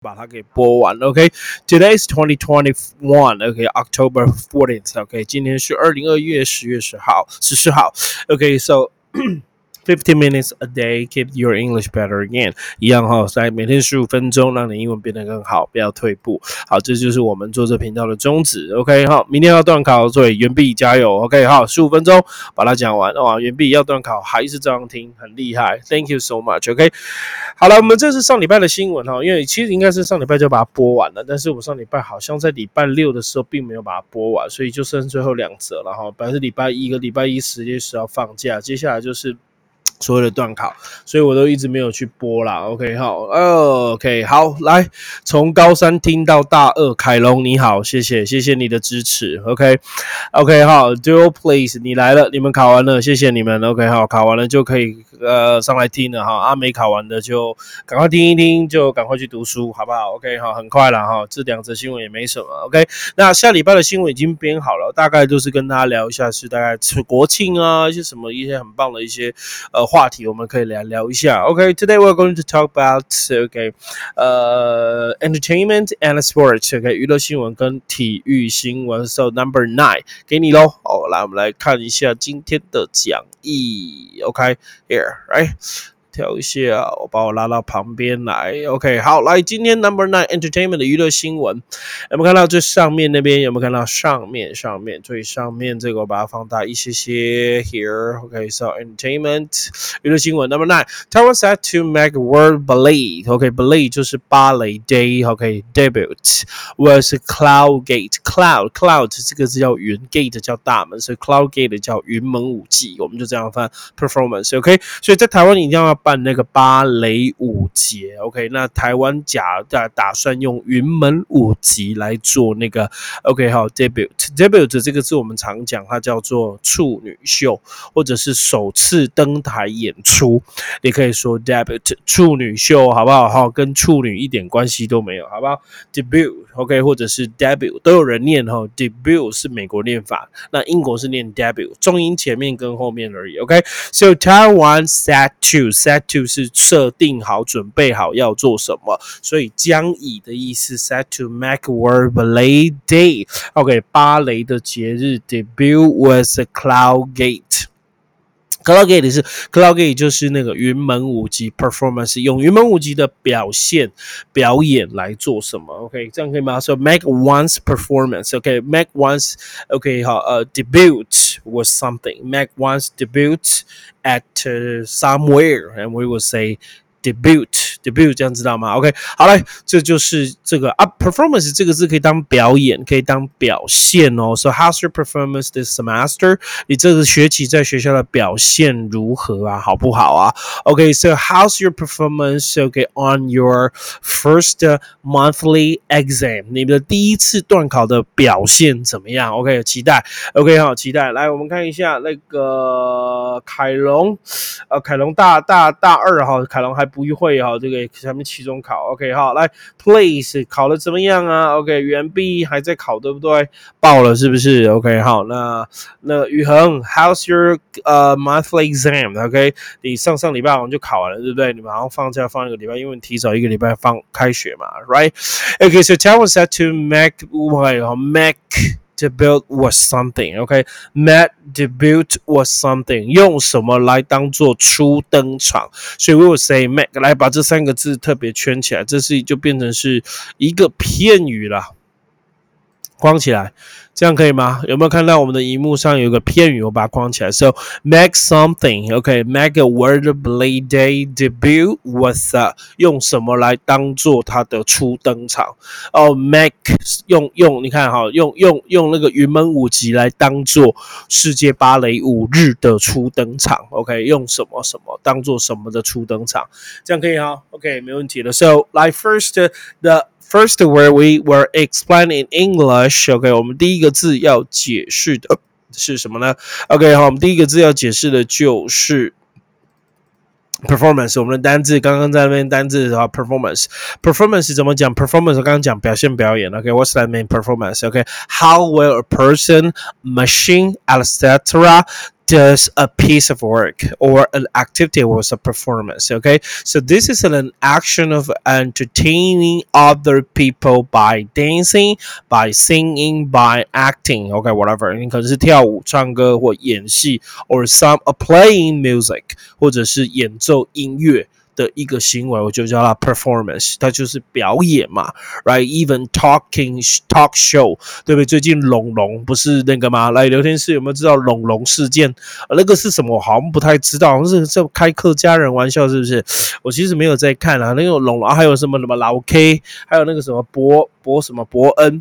把它给播完。OK，Today's twenty twenty one. OK，October fourteenth. OK，今天是二零二一月十月十号十四号。OK，so. Fifteen minutes a day, keep your English better again。一样哈，在每天十五分钟，让你英文变得更好，不要退步。好，这就是我们做这频道的宗旨。OK，好，明天要断考，所以袁碧加油。OK，好，十五分钟把它讲完。哇，袁碧要断考还是这样听，很厉害。Thank you so much。OK，好了，我们这是上礼拜的新闻哈，因为其实应该是上礼拜就把它播完了，但是我上礼拜好像在礼拜六的时候并没有把它播完，所以就剩最后两则了哈。本来是礼拜一个礼拜一十月十号放假，接下来就是。所有的段考，所以我都一直没有去播啦。OK，好，OK，好，来，从高三听到大二，凯龙你好，谢谢，谢谢你的支持。OK，OK，好，Do please，你来了，你们考完了，谢谢你们。OK，好，考完了就可以呃上来听了哈。阿美考完的就赶快听一听，就赶快去读书，好不好？OK，好，很快了哈，这两则新闻也没什么。OK，那下礼拜的新闻已经编好了，大概就是跟大家聊一下，是大概是国庆啊，一些什么一些很棒的一些呃。话题我们可以来聊一下。OK，today we're going to talk about OK，呃，entertainment and sports。OK，娱乐新闻跟体育新闻。So number nine，给你喽。好，来我们来看一下今天的讲义。OK，here，right。 调一下，我把我拉到旁边来。OK，好，来今天 Number Nine Entertainment 的娱乐新闻，有没有看到最上面那边？有没有看到上面上面最上面这个？我把它放大一些些。Here，OK，So Entertainment 娱乐新闻 Number Nine，Taiwan set to make world ballet。OK，ballet 就是芭蕾 day。OK，debut was Cloud Gate，Cloud Cloud 这个字叫云，Gate 叫大门，所以 Cloud Gate 叫云门舞集。我们就这样翻 performance。OK，所以在台湾你一定要。办那个芭蕾舞节，OK，那台湾假打打算用云门舞集来做那个，OK，好，debut，debut 这个字我们常讲，它叫做处女秀，或者是首次登台演出，也可以说 debut 处女秀，好不好？好，跟处女一点关系都没有，好不好？debut，OK，或者是 debut 都有人念哈，debut 是美国念法，那英国是念 debut，重音前面跟后面而已，OK，So Taiwan set to set to 是设定好、准备好要做什么，所以将以的意思。Set to make world ballet day。OK，芭蕾的节日。Debut was a Cloud Gate。Cloud Gate 是 Cloud Gate 就是那个云门舞集 performance，用云门舞集的表现表演来做什么？OK，这样可以吗？So make one's performance。OK，make one's OK 好呃 debut was something。Make one's debut at somewhere, and we will say debut Debut 这样知道吗？OK，好嘞，这就是这个啊，performance 这个字可以当表演，可以当表现哦。So how's your performance this semester？你这个学期在学校的表现如何啊？好不好啊？OK，so how's your performance？OK on your first monthly exam？你的第一次段考的表现怎么样？OK，期待。OK，好，期待。来，我们看一下那个凯龙，呃，凯龙大大大二哈，凯龙还不会哈，这个。下面期中考，OK，好，来，Please 考的怎么样啊？OK，原毕还在考，对不对？报了是不是？OK，好，那那宇恒，How's your 呃 monthly exam？OK，你上上礼拜好像就考完了，对不对？你马上放假放一个礼拜，因为你提早一个礼拜放开学嘛，Right？OK，so tell us that to make make。Debut was something. OK, Matt debut was something. 用什么来当做初登场？所以 we will say make 来把这三个字特别圈起来，这是就变成是一个片语了。框起来，这样可以吗？有没有看到我们的荧幕上有个片语？我把它框起来。So make something，OK，make a word play day debut with 用什么来当做它的初登场？哦，make 用用，你看哈，用用用那个云门舞集来当做世界芭蕾舞日的初登场。OK，用什么什么当做什么的初登场？这样可以哈？OK，没问题的。So like first the First word we were explaining English. OK，我们第一个字要解释的是什么呢？OK，好，我们第一个字要解释的就是 performance。我们的单字刚刚在那边单字啊，performance，performance 怎么讲？performance 我刚刚讲表现表演。OK，what's that mean? Performance. OK，how well a person, machine, etc. does a piece of work or an activity was a performance. Okay, so this is an action of entertaining other people by dancing, by singing, by acting. Okay, whatever. 你可能是跳舞、唱歌或演戏，or some a playing music，或者是演奏音乐。 的一个行为，我就叫它 performance，它就是表演嘛，right？Even talking talk show，对不对？最近龙龙不是那个吗？来聊天室有没有知道龙龙事件？那个是什么？我好像不太知道，好像是在开客家人玩笑，是不是？我其实没有在看啊。那个龙龙还有什么什么老 K，还有那个什么伯伯什么伯恩，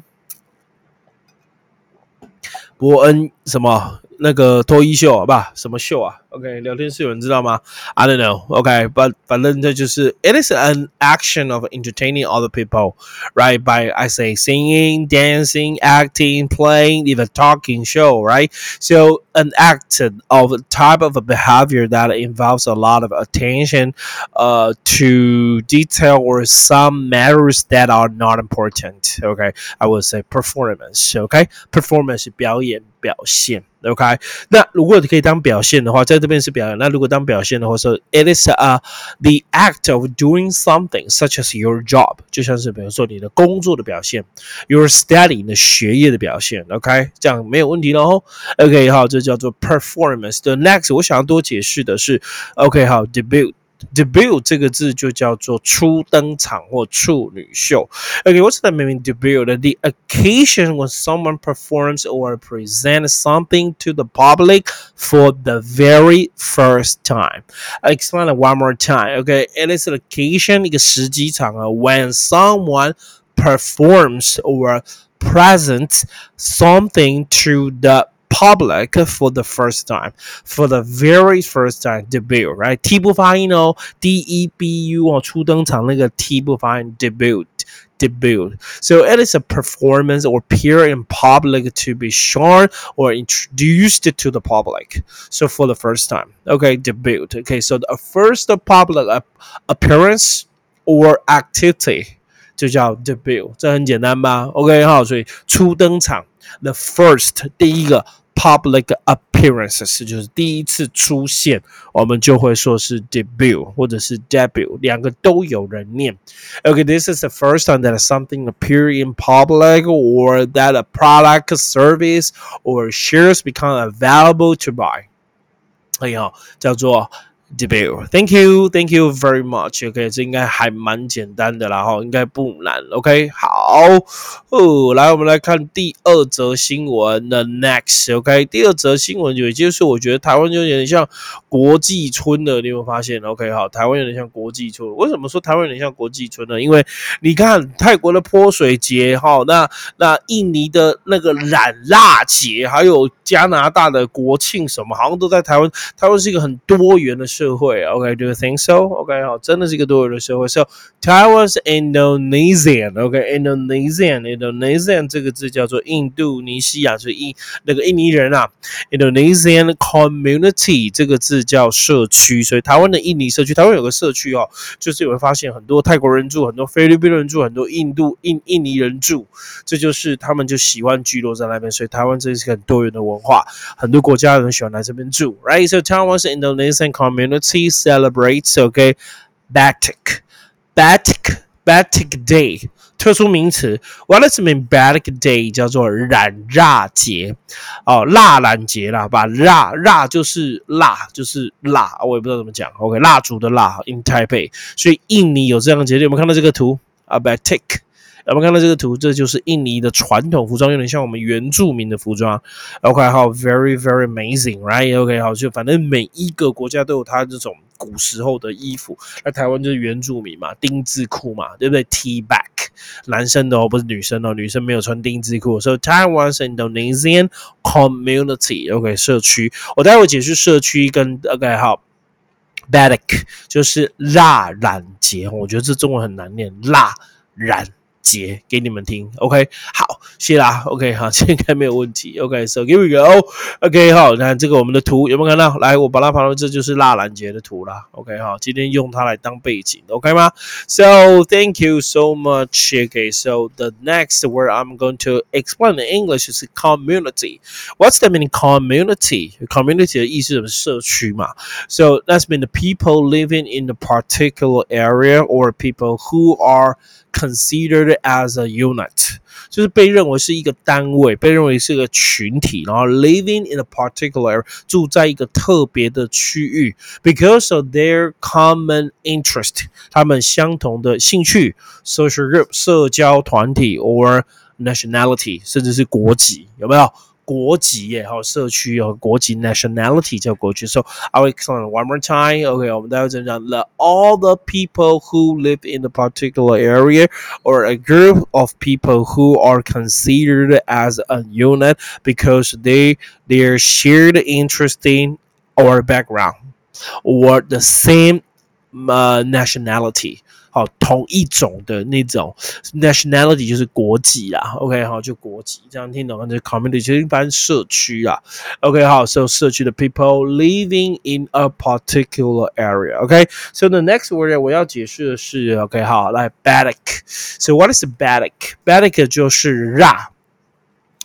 伯恩什么那个脱衣秀，好吧？什么秀啊？OK，聊天室有人知道吗？I don't know. OK, but 反正这就是 it is an action of entertaining other people, right? By I say singing, dancing, acting, playing, even talking show, right? So an act of type of a behavior that involves a lot of attention uh, to detail or some matters that are not important. Okay, I would say performance. Okay, performance 表演表现。 OK，那如果你可以当表现的话，在这边是表演。那如果当表现的话，说 it is a the act of doing something such as your job，就像是比如说你的工作的表现，your study 你的学业的表现。OK，这样没有问题了哦。OK，好，这叫做 performance。The next，我想要多解释的是，OK，好，debut。debut 这个字就叫做初登场或处女秀。Okay, what's the meaning debut? The occasion when someone performs or presents something to the public for the very first time. I explain it one more time. Okay, it is an occasion 一个时机场合 when someone performs or presents something to the public for the first time, for the very first time debut, right? T 不发音哦，D E B U 哦，初登场那个 T 不发音，debut。debut. So it is a performance or appear in public to be shown or introduced to the public. So for the first time, okay, debut. Okay, so the first public appearance or activity 就叫 debut，这很简单吧？OK 哈，所以初登场，the first 第一个 public appearances 就是第一次出现，我们就会说是 debut 或者是 debut，两个都有人念。Okay, this is the first time that something appear in public or that a product, service or shares become available to buy。哎呀，叫做 debut. Thank you, thank you very much. OK，这应该还蛮简单的啦，哈，应该不难。OK，好，哦，来，我们来看第二则新闻的 next。OK，第二则新闻也就是我觉得台湾就有点像国际村的，你有没有发现？OK，好，台湾有点像国际村。为什么说台湾有点像国际村呢？因为你看泰国的泼水节，哈，那那印尼的那个染蜡节，还有加拿大的国庆什么，好像都在台湾。台湾是一个很多元的。社会，OK，do you think so？OK，好，真的是一个多元的社会。So Taiwan's Indonesian，OK，Indonesian，Indonesian 这个字叫做印度尼西亚，就是印那个印尼人啊。Indonesian community 这个字叫社区，所以台湾的印尼社区，台湾有个社区哦，就是你会发现很多泰国人住，很多菲律宾人住，很多印度印印尼人住，这就是他们就喜欢聚落在那边。所以台湾这是很多元的文化，很多国家人喜欢来这边住，Right？So Taiwan's Indonesian community。community celebrates okay Batik Batik Batik Day 特殊名词，What does mean Batik Day 叫做染蜡节哦，蜡染节啦，把蜡蜡就是蜡就是蜡，我也不知道怎么讲。OK，蜡烛的蜡，in Taipei，所以印尼有这样的节日，有没有看到这个图啊？Batik。我们看到这个图，这就是印尼的传统服装，有点像我们原住民的服装。OK，好，very very amazing，right？OK，好，就反正每一个国家都有它这种古时候的衣服。那台湾就是原住民嘛，丁字裤嘛，对不对？T back，男生的哦，不是女生哦，女生没有穿丁字裤。So Taiwan's Indonesian community，OK，社区。我待会解释社区跟 OK 好，Batik 就是蜡染节。我觉得这中文很难念，蜡染。节给你们听。OK，好，谢啦。OK，好，应该没有问题。OK，so here we go。OK，好，那这个我们的图有没有看到？来，我把它放到这就是蜡兰节的图啦。OK，好，今天用它来当背景，OK 吗？So thank you so much. OK，so the next word I'm going to explain in English is community. What's the meaning community? Community 的意思是社区嘛？So that's mean the people living in a particular area or people who are considered as a unit，就是被认为是一个单位，被认为是个群体，然后 living in a particular 住在一个特别的区域，because of their common interest，他们相同的兴趣，social group 社交团体 or nationality，甚至是国籍，有没有？ 国籍耶，还有社区哦，国籍 nationality 叫国籍。So I will explain one more time. OK，我们待会再讲 the all the people who live in a particular area or a group of people who are considered as a unit because they their shared interesting or background or the same uh, nationality。 哦，同一种的那种 nationality 就是国籍啦。OK，好，就国籍，这样听懂吗？就 community 就是一般社区啦。OK，好，so 社区的 people living in a particular area。OK，so the next word 我要解释的是，OK，好，来 Batik。So what is Batik？Batik 就是蜡。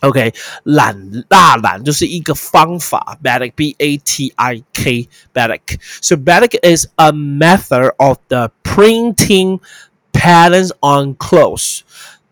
OK，懒蜡染就是一个方法，Batik B A T I K Batik。So Batik is a method of the printing patterns on clothes.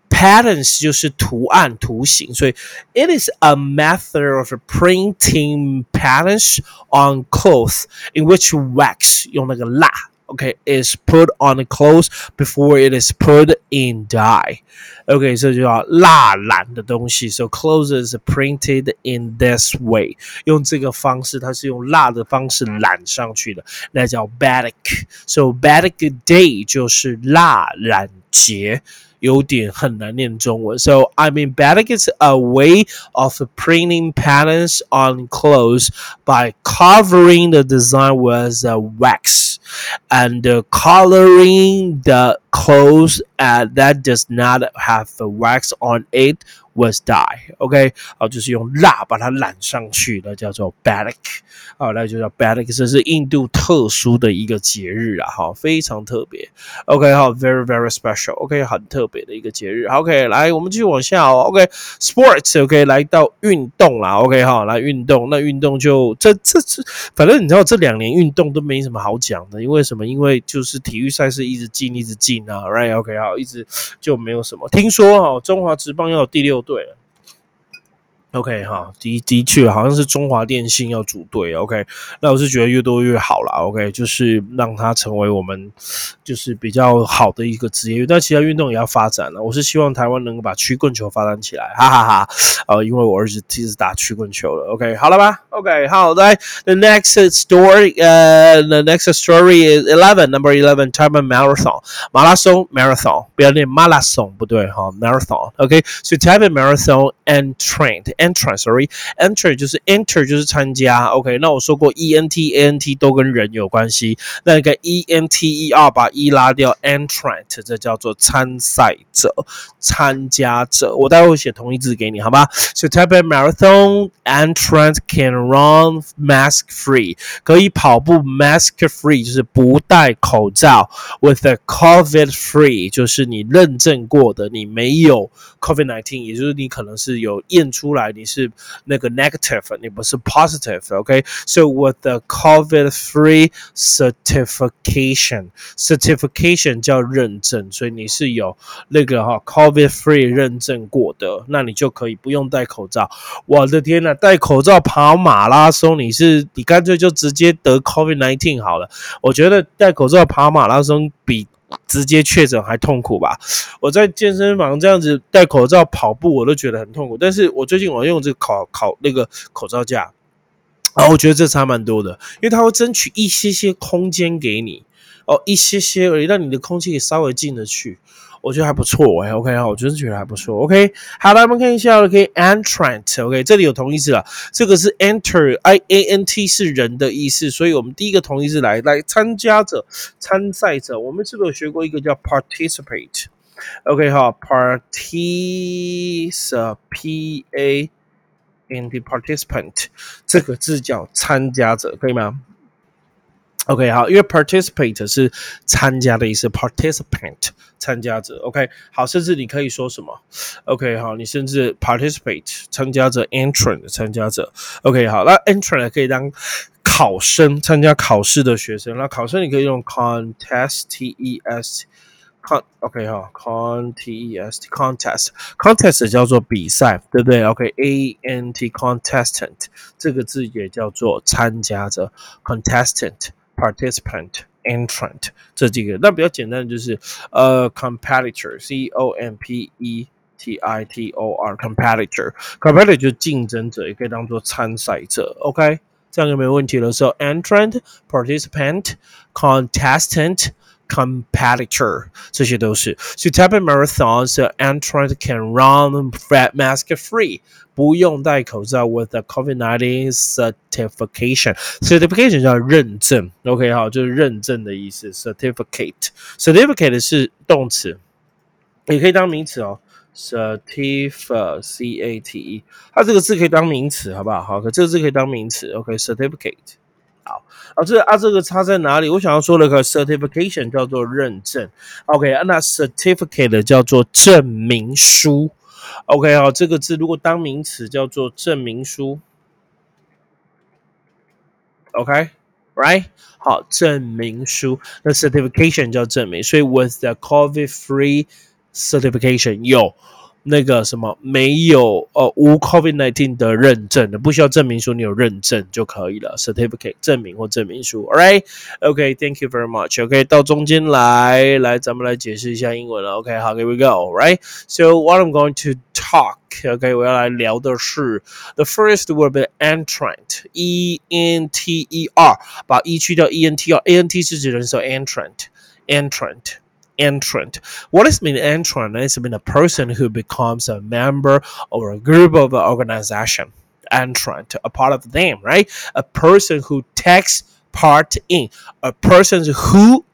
Patterns 就是图案、图形，所以 it is a method of printing patterns on clothes in which wax 用那个蜡 okay, is put on the clothes before it is put in dye. Okay, so 就叫蜡染的东西。So clothes is printed in this way，用这个方式，它是用蜡的方式染上去的，那叫 batik。So batik day 就是蜡染节。 有点很难念中文。So I mean, batik is a way of printing patterns on clothes by covering the design with uh, wax and uh, coloring the clothes uh, that does not have the wax on it was die OK 好，就是用蜡把它染上去的，叫做 Batik，啊，那就叫 Batik，这是印度特殊的一个节日啊，好，非常特别，OK，好，very very special，OK，很特别的一个节日，OK，来，我们继续往下哦，OK，Sports，OK，来到运动啦，OK，好，来运动，那运动就这这这，反正你知道这两年运动都没什么好讲的，因为什么？因为就是体育赛事一直进一直进啊，Right，OK，好，一直就没有什么。听说哦，中华职棒要有第六。对了。OK 哈，的的确好像是中华电信要组队，OK，那我是觉得越多越好啦 o k 就是让它成为我们就是比较好的一个职业，但其他运动也要发展了。我是希望台湾能够把曲棍球发展起来，哈哈哈。呃，因为我儿子其实打曲棍球了，OK，好了吧？OK，好，来，The next story，呃，The next story is eleven，number eleven，time marathon，马拉松，marathon，不要念马拉松，不对哈，marathon，OK，so time marathon and Entrance，sorry，enter 就是 enter 就是参加，OK，那我说过 E N T A N T 都跟人有关系，那个 E N T E R 把 E 拉掉，entrant 这叫做参赛者、参加者，我待会写同义字给你，好吧？So type of marathon entrant can run mask free，可以跑步 mask free 就是不戴口罩，with a COVID free 就是你认证过的，你没有 COVID nineteen，也就是你可能是有验出来。你是那个 negative，你不是 positive，OK？So with the COVID-free certification，certification 叫认证，所以你是有那个哈 COVID-free 认证过的，那你就可以不用戴口罩。我的天呐，戴口罩跑马拉松，你是你干脆就直接得 COVID-19 好了。我觉得戴口罩跑马拉松比。直接确诊还痛苦吧？我在健身房这样子戴口罩跑步，我都觉得很痛苦。但是我最近我用这个考考那个口罩架，啊，我觉得这差蛮多的，因为它会争取一些些空间给你，哦，一些些而已，让你的空气稍微进得去。我觉得还不错哎，OK 好，我真的觉得还不错，OK 好来我们看一下，OK，entrant，OK 这里有同义字了，这个是 enter，I A N T 是人的意思，所以我们第一个同义字来来参加者、参赛者，我们是不是有学过一个叫 participate？OK 哈，participate in the participant 这个字叫参加者，可以吗？OK，好，因为 participate 是参加的意思，participant 参加者。OK，好，甚至你可以说什么？OK，好，你甚至 participate 参加者，entrant 参加者。OK，好，那 entrant 可以当考生，参加考试的学生。那考生你可以用 contest，t e s con OK 哈，contest contest 叫做比赛，对不对？OK，a n t contestant 这个字也叫做参加者，contestant。participant, entrant 这几个，那比较简单的就是呃，competitor，c o m p e t i t o r，competitor，competitor 就是竞争者，也可以当做参赛者，OK，这样就没问题了。So entrant, participant, contestant。 competitor，这些都是。So type of marathons, the entrant can run mask free，不用戴口罩 with a COVID-19 certification。certification 叫认证，OK 好，就是认证的意思。certificate，certificate 是动词，也可以当名词哦。certificate，c a t e，它这个字可以当名词，好不好？好，可这个字可以当名词，OK，certificate。 好，啊，这啊，这个差在哪里？我想要说那个 certification 叫做认证，OK，那 certificate 叫做证明书，OK，好，这个字如果当名词叫做证明书，OK，right，好，证明书，那 certification 叫证明，所以 with the COVID-free certification 有。那个什么没有呃无 COVID nineteen 的认证的，不需要证明书你有认证就可以了，certificate 证明或证明书。All right，OK，Thank you very much。OK，到中间来，来咱们来解释一下英文了。OK，好，Here we go。Right，so what I'm going to talk，OK，我要来聊的是 the first word be entrant，E N T E R，把 E 去掉，E N T R，A N T 是指人说 entrant，entrant。Entrant. What does mean entrant? It's mean a person who becomes a member or a group of an organization. Entrant, a part of them, right? A person who takes part in, a person who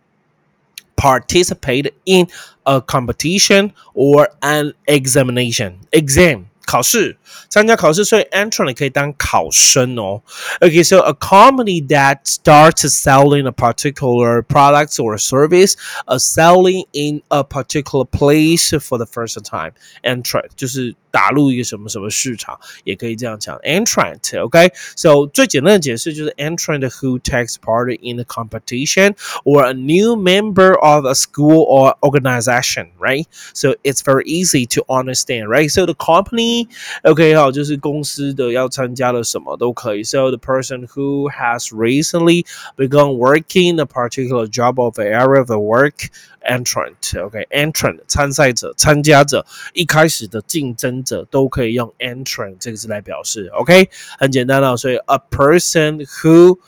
participate in a competition or an examination. Exam 考试，参加考试，所以 entrant 可以当考生哦。Okay, so a company that starts selling a particular product or service, a selling in a particular place for the first time. Entrant 就是打入一个什么什么市场，也可以这样讲。Entrant, OK? So 最简单的解释就是 entrant who takes part in a competition or a new member of a school or organization, right? So it's very easy to understand, right? So the company OK，好，就是公司的要参加的什么都可以。So the person who has recently begun working a particular job of area of the work entrant，OK，entrant 参赛者、参加者、一开始的竞争者都可以用 entrant 这个字来表示。OK，很简单了。所以 a person who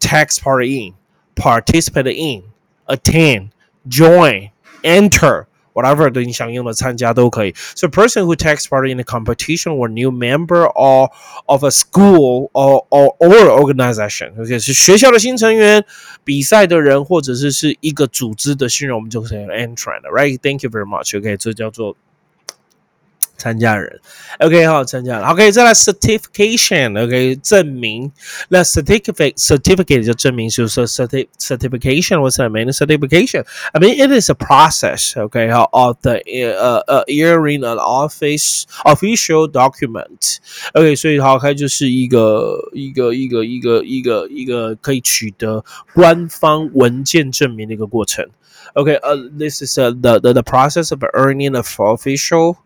takes part in, participate in, attend, join, enter。 whatever 的你想用的参加都可以。So person who takes part in a competition or new member or of a school or or or organization，OK、okay, 是学校的新成员、比赛的人，或者是是一个组织的新人，我们就可以 entrant，right？Thank you very much，OK，、okay, 这叫做。 参加人，OK 好，参加了，OK 再来 certification，OK 证明，那 certificate certificate 就证明就是说 certi certification what's that mean certification I mean it is a process OK 好 of the 呃呃 hearing an office official document OK 所以好它就是一个一个一个一个一个一个可以取得官方文件证明的一个过程 OK 呃 this is a, the the the process of earning a official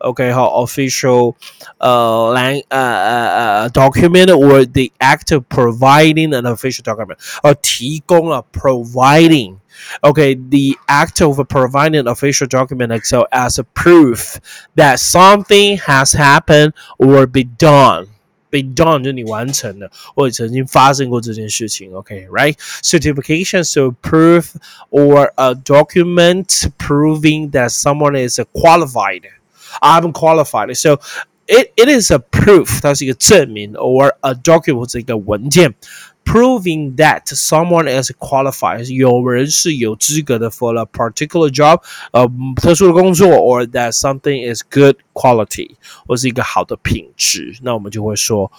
OK 好，official 呃来呃呃呃 document or the act of providing an official document，而提供了 providing。Okay, the act of providing an official document so as a proof that something has happened or be done. Be done 就是你完成了，或者曾经发生过这件事情。OK，right？、Okay, Certification so proof or a document proving that someone is qualified. I haven't qualified. So it it is a proof，它是一个证明，or a document 是一个文件。proving that someone is qualified，有人是有资格的 for a particular job，呃，特殊的工作，or that something is good quality，或是一个好的品质，那我们就会说。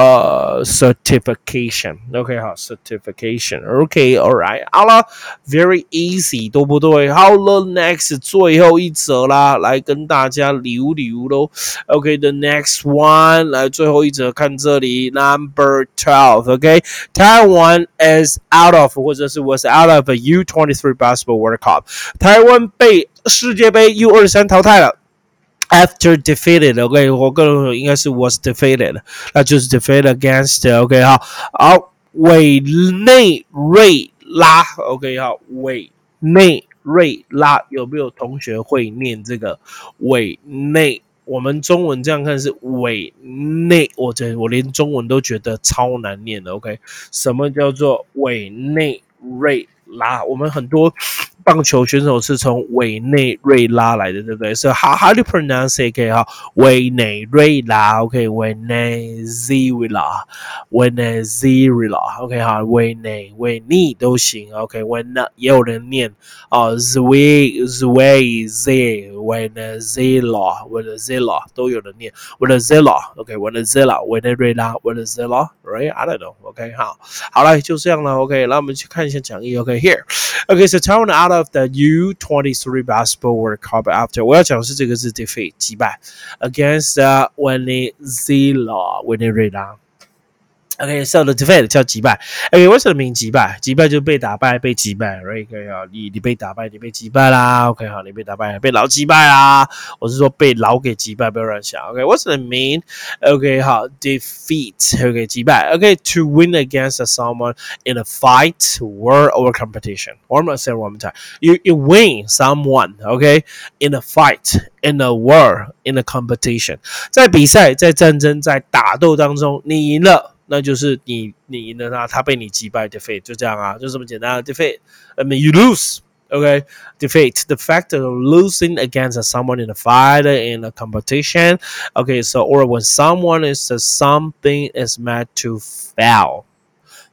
呃 certification，OK 好 certification，OK，alright，好了，very easy，对不对？好了，next 最后一则啦，来跟大家聊聊喽。OK，the next one，来最后一则，看这里，number twelve，OK，台湾 is out of 或者是 was out of a U23 basketball World Cup，台湾被世界杯 U 二三淘汰了。 After defeated. OK，我个人应该是 was defeated，那就是 defeated against。OK 好，好，委内瑞拉。OK 好，委内瑞拉有没有同学会念这个委内？我们中文这样看是委内，我这我连中文都觉得超难念的。OK，什么叫做委内瑞拉？我们很多。棒球选手是从委内瑞拉来的，对不对？So how how do you pronounce it? 哈，委内瑞拉，OK，委内瑞拉，委内瑞拉，OK 哈，委内委内都行，OK，委内也有人念啊，Zwe Zwe Z 委内瑞拉，委内瑞拉都有人念，委内瑞拉，OK，委内瑞拉，委内瑞拉，委内瑞拉，Right? I don't know. OK，好，好了，就这样了，OK，那我们去看一下讲义，OK，Here，OK，So town out of the U23 basketball World Cup after 我要讲的是这个是 defeat 击败 against Venezuela 委内瑞拉。 OK，so the defeat 叫击败。OK，为什么名击败？击败就被打败，被击败。Right？OK 啊，你你被打败，你被击败啦。OK 好，你被打败，被老击败啦。我是说被老给击败，不要乱想。OK，what's the mean？OK 好，defeat。OK 击败。OK，to win against someone in a fight, war or competition. One more say one more time. You you win someone. OK in a fight, in a war, in a competition. 在比赛，在战争，在打斗当中，你赢了。 那就是你你赢了他，他被你击败，defeat 就这样啊，就这么简单，defeat。I mean you lose。Okay, defeat the fact of losing against someone in a fight in a competition. Okay, so or when someone is something is meant to fail.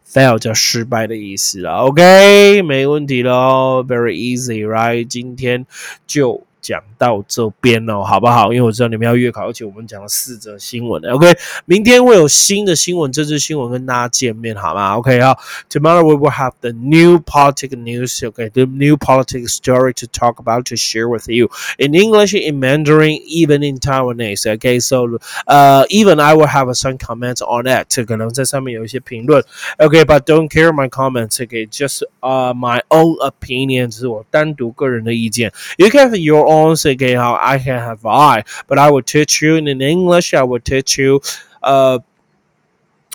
fail 叫失败的意思了，OK，没问题喽，very easy，right？今天就 讲到这边哦，好不好？因为我知道你们要月考，而且我们讲了四则新闻，OK。明天会有新的新闻，这次新闻跟大家见面，好吗？OK 好，Tomorrow we will have the new politics news，OK，the new politics story to talk about to share with you in English, in Mandarin, even in Taiwanese. OK, so 呃，even I will have some comments on that，可能在上面有一些评论，OK，but don't care my comments，OK，just uh my own opinion，是我单独个人的意见，you can have your own okay how I can have I, but I will teach you in English. I will teach you uh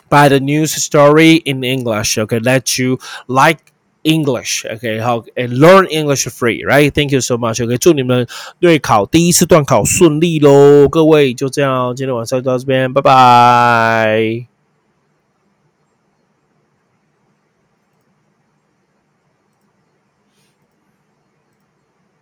by the news story in English. Okay, let you like English. Okay, how and learn English free. Right? Thank you so much. OK，祝你们对考第一次段考顺利喽！各位就这样，今天晚上就到这边，拜拜。